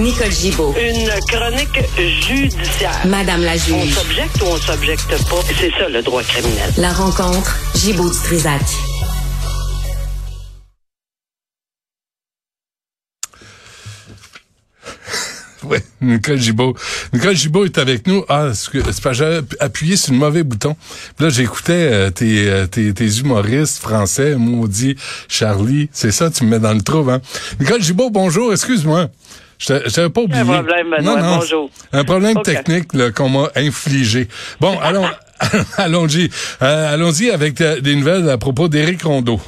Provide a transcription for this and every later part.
Nicole Gibaud. Une chronique judiciaire. Madame la On juge. s'objecte ou on s'objecte pas? C'est ça le droit criminel. La rencontre. Gibaud du Trisac. Oui, Nicole Gibault. Nicole Gibault est avec nous. Ah, c'est que j'avais appuyé sur le mauvais bouton. Puis là, j'écoutais euh, tes, euh, tes, tes humoristes français, maudit Charlie. C'est ça, tu me mets dans le trouble, hein? Nicole Gibault, bonjour, excuse-moi. Je pas oublié. problème, Benoît, bonjour. Un problème Ok. technique là, qu'on m'a infligé. Bon, allons, allons-y. Euh, allons-y avec euh, des nouvelles à propos d'Éric Rondeau.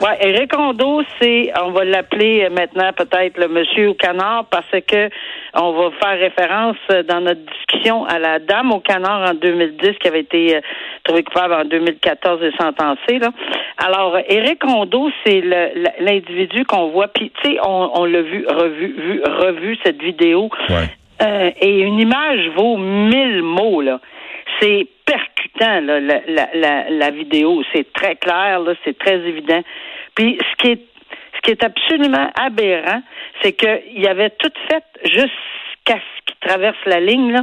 Ouais, Éric Rondeau, c'est, on va l'appeler maintenant peut-être le monsieur au canard parce que on va faire référence dans notre discussion à la dame au canard en 2010 qui avait été euh, trouvée coupable en 2014 et sentencée. Là. Alors, Éric Rondeau, c'est l'individu qu'on voit. Puis, tu sais, on, on l'a vu, revu, vu, revu cette vidéo. Ouais. Euh, et une image vaut mille mots, là. C'est la, vidéo. C'est très clair, c'est très évident. Puis ce qui est ce qui est absolument aberrant, c'est qu'il avait tout fait jusqu'à ce qu'il traverse la ligne, là,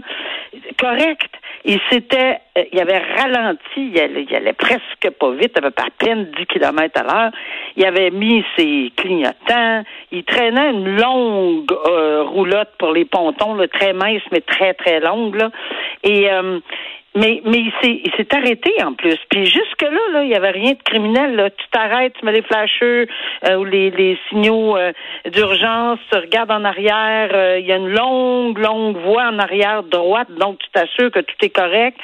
correct. Il s'était, euh, il avait ralenti, il allait, il allait presque pas vite, à peu près à peine 10 km à l'heure. Il avait mis ses clignotants, il traînait une longue euh, roulotte pour les pontons, là, très mince, mais très, très longue. Là. Et euh, mais, mais il s'est, arrêté en plus. Puis jusque-là, là, il n'y avait rien de criminel. Là. Tu t'arrêtes, tu mets les flasheux euh, ou les, les signaux euh, d'urgence, tu regardes en arrière, euh, il y a une longue, longue voie en arrière droite, donc tu t'assures que tout est correct.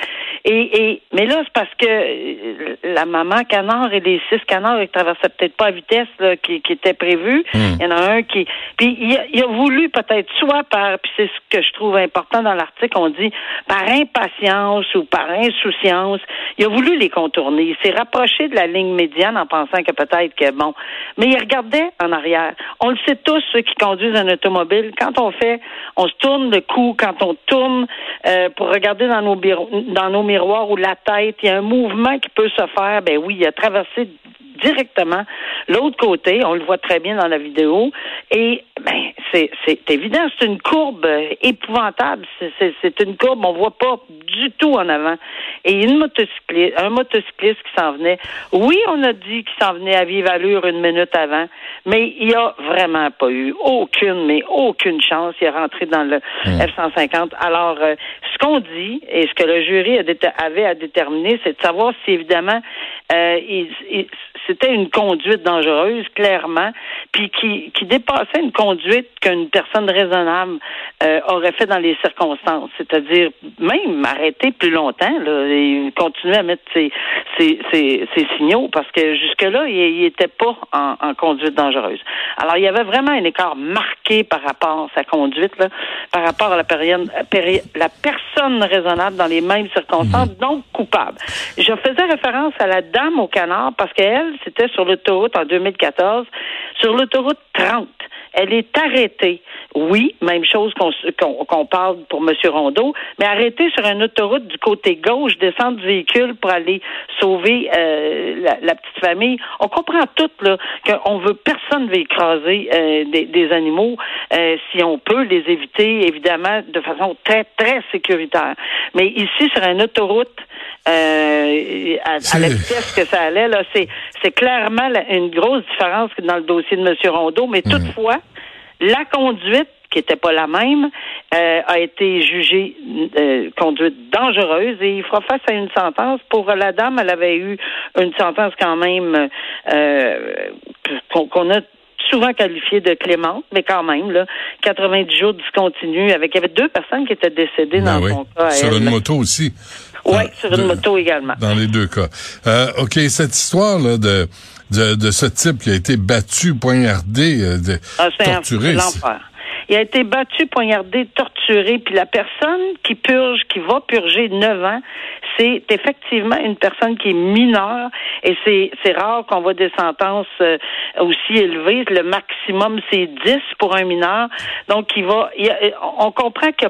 Et, et mais là, c'est parce que euh, la maman canard et les six canards, ils traversaient peut-être pas à vitesse là, qui, qui était prévue. Il y en a un qui. Puis il a, il a voulu peut-être soit par puis c'est ce que je trouve important dans l'article, on dit par impatience ou par insouciance, il a voulu les contourner. Il s'est rapproché de la ligne médiane en pensant que peut-être que bon. Mais il regardait en arrière. On le sait tous, ceux qui conduisent un automobile, quand on fait, on se tourne le cou, quand on tourne euh, pour regarder dans nos, bureaux- dans nos miroirs ou la tête, il y a un mouvement qui peut se faire. Ben oui, il a traversé directement l'autre côté. On le voit très bien dans la vidéo. Et ben c'est c'est évident, c'est une courbe euh, épouvantable. C'est- C'est c'est une courbe, on voit pas du tout en avant. Et une motocycliste, un motocycliste qui s'en venait. Oui, on a dit qu'il s'en venait à vive allure une minute avant, mais il a vraiment pas eu aucune, mais aucune chance. Il est rentré dans le F-150. Alors, euh, ce qu'on dit et ce que le jury avait à déterminer, c'est de savoir si évidemment euh, il- il- c'était une conduite dangereuse, clairement, puis qui, qui dépassait une conduite qu'une personne raisonnable euh, aurait fait dans les circonstances, c'est-à-dire même arrêter plus longtemps, là, et continuer à mettre ses, ses, ses, ses signaux, parce que jusque-là, il n'était pas en, en conduite dangereuse. Alors, il y avait vraiment un écart marqué par rapport à sa conduite, là, par rapport à la, période, péri- la personne raisonnable dans les mêmes circonstances, donc coupable. Je faisais référence à la dame au canard parce qu'elle, c'était sur l'autoroute en 2014, sur l'autoroute 30. Elle est arrêtée. Oui, même chose qu'on parle pour M. Rondeau, mais arrêtée sur une autoroute du côté gauche, descendre du véhicule pour aller sauver euh, la, petite famille. On comprend tout là qu'on veut personne veut écraser euh, des, des animaux euh, si on peut les éviter évidemment de façon très très sécuritaire. Mais ici sur une autoroute euh, à, à la vitesse que ça allait là, c'est c'est clairement la- une grosse différence que dans le dossier de M. Rondeau, mais toutefois la conduite qui n'était pas la même, euh, a été jugée euh, conduite dangereuse et il fera face à une sentence. Pour la dame, elle avait eu une sentence quand même euh, qu'on qu'on a souvent qualifiée de clémente, mais quand même, là, 90 jours discontinus avec, il y avait deux personnes qui étaient décédées Ben dans oui. son cas. Sur elle. une moto aussi. Oui, sur une de- moto également. Dans les deux cas. Euh, OK, cette histoire là de, de de ce type qui a été battu, poignardé, euh, de, Ah, torturé. Il a été battu, poignardé, torturé, puis la personne qui purge, qui va purger 9 ans, c'est effectivement une personne qui est mineure et c'est, c'est rare qu'on voit des sentences euh, aussi élevées. Le maximum, c'est 10 pour un mineur. Donc, il va, on comprend que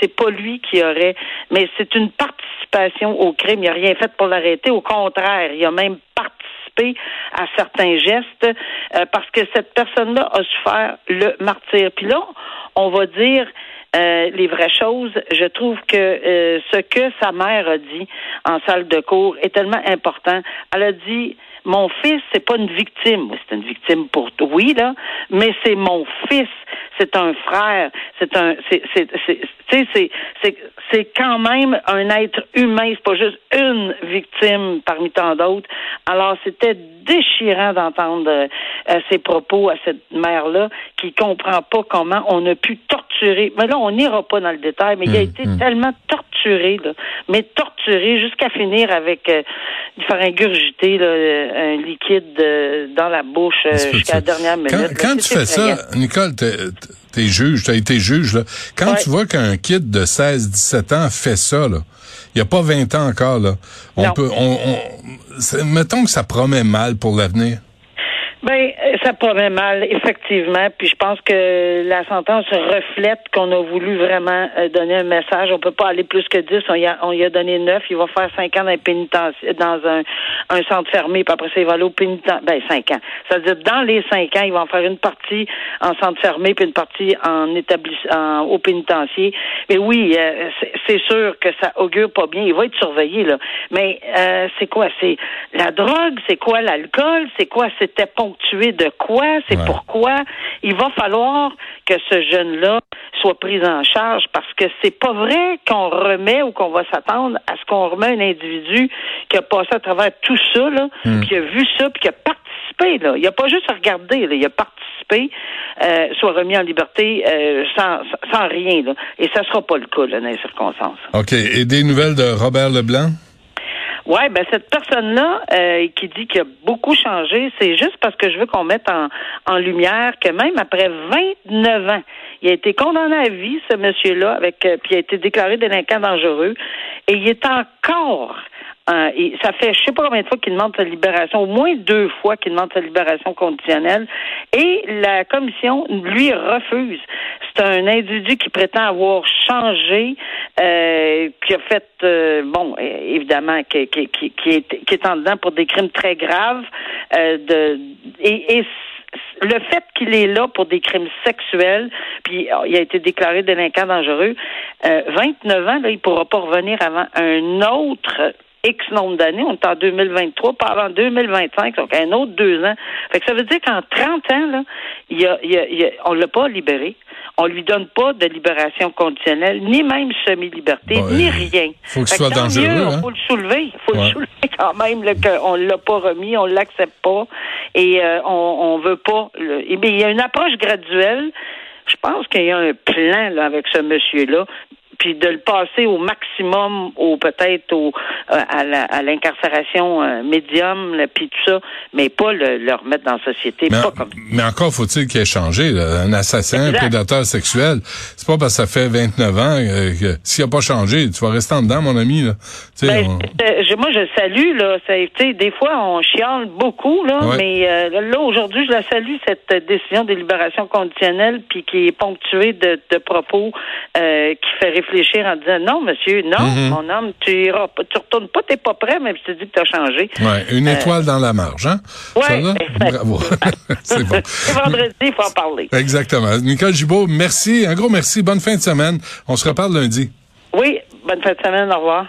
c'est pas lui qui aurait, mais c'est une participation au crime. Il n'a rien fait pour l'arrêter. Au contraire, il a même participé à certains gestes euh, parce que cette personne-là a souffert le martyr. Puis là, on va dire euh, les vraies choses. Je trouve que euh, ce que sa mère a dit en salle de cours est tellement important. Elle a dit mon fils, c'est pas une victime. C'est une victime pour oui là, mais c'est mon fils. C'est un frère. C'est un, c'est, c'est, c'est, c'est, quand même un être humain. C'est pas juste une victime parmi tant d'autres. Alors c'était déchirant d'entendre euh, ces propos à cette mère-là qui comprend pas comment on a pu torturer. Mais là, on n'ira pas dans le détail, mais il a Hum, été hum. tellement torturé, là, mais torturé jusqu'à finir avec euh, faire ingurgiter là, un liquide euh, dans la bouche euh, jusqu'à la dernière minute. Quand, tu fais ça. Nicole, t'es, juge, t'as été juge, là. Quand Ouais. tu vois qu'un kid de 16, 17 ans fait ça, là, il n'y a pas 20 ans encore, là, on Non. peut, on, on, mettons que ça promet mal pour l'avenir. Ben, euh, ça promet mal, effectivement. Puis je pense que la sentence reflète qu'on a voulu vraiment euh, donner un message. On peut pas aller plus que 10. On y a, on y a donné 9. Il va faire 5 ans dans, un dans un, un centre fermé, puis après ça, il va aller au pénitencier. Ben, 5 ans. C'est-à-dire, dans les 5 ans, il va en faire une partie en centre fermé, puis une partie en établissement, au pénitencier. Mais oui, euh, c'est- c'est sûr que ça augure pas bien. Il va être surveillé, là. Mais euh, c'est quoi? C'est la drogue? C'est quoi l'alcool? C'est quoi? C'était ponctué de quoi? C'est Ouais. pourquoi? Il va falloir que ce jeune-là soit pris en charge parce que c'est pas vrai qu'on remet ou qu'on va s'attendre à ce qu'on remet un individu qui a passé à travers tout ça, là, Hmm. puis qui a vu ça, puis qui a participé, là. Il a pas juste regardé, là. Il a participé, euh, soit remis en liberté euh, sans, sans rien, là. Et ça sera pas le cas, là, dans les circonstances. OK. Et des nouvelles de Robert Leblanc? Ouais, ben cette personne-là euh, qui dit qu'il a beaucoup changé, c'est juste parce que je veux qu'on mette en, en lumière que même après 29 ans, il a été condamné à vie, ce monsieur-là, avec euh, puis il a été déclaré délinquant dangereux, et il est encore euh, et ça fait je sais pas combien de fois qu'il demande sa libération, au moins deux fois qu'il demande sa libération conditionnelle, et la commission lui refuse. C'est un individu qui prétend avoir changé, euh, qui a fait, euh, bon, évidemment, qui, est, qui est en dedans pour des crimes très graves, euh, de, et, le fait qu'il est là pour des crimes sexuels, puis euh, il a été déclaré délinquant dangereux, euh, 29 ans, là, il pourra pas revenir avant un autre X nombre d'années. On est en 2023, pas avant 2025, donc un autre deux ans. Fait que ça veut dire qu'en 30 ans, là, il y a, il y a, il y a- on l'a pas libéré. On lui donne pas de libération conditionnelle, ni même semi-liberté, Bon, ni euh, rien. faut qu'il Fait soit que dangereux, mieux, hein? faut le soulever. faut Ouais. le soulever quand même là, qu'on l'a pas remis, on l'accepte pas et euh, on, on veut pas. le- bien, il y a une approche graduelle. Je pense qu'il y a un plan là, avec ce monsieur-là. Puis de le passer au maximum, ou peut-être au euh, à l'incarcération euh, médium, puis tout ça, mais pas le, le remettre dans la société, Mais, pas comme mais encore faut-il qu'il ait changé. là. Un assassin, un prédateur sexuel, c'est pas parce que ça fait 29 ans euh, que s'il a pas changé, tu vas rester en dedans, mon ami. Là. Ben, on- euh, moi, je salue, là. Ça, des fois, on chiale beaucoup, là, Ouais. mais euh, là, aujourd'hui, je la salue, cette décision de libération conditionnelle, puis qui est ponctuée de, de propos euh, qui fait réfléchir en disant non, monsieur, non, Mhm. mon homme, tu iras pas, tu retournes pas, t'es pas prêt, même si tu dis que tu as changé. ouais, une étoile dans la marge, hein? Ouais, Ça. Bravo. c'est bon. Vendredi, il faut en parler. Exactement. Nicole Gibault, merci. Un gros merci. Bonne fin de semaine. On se reparle lundi. Oui, bonne fin de semaine, au revoir.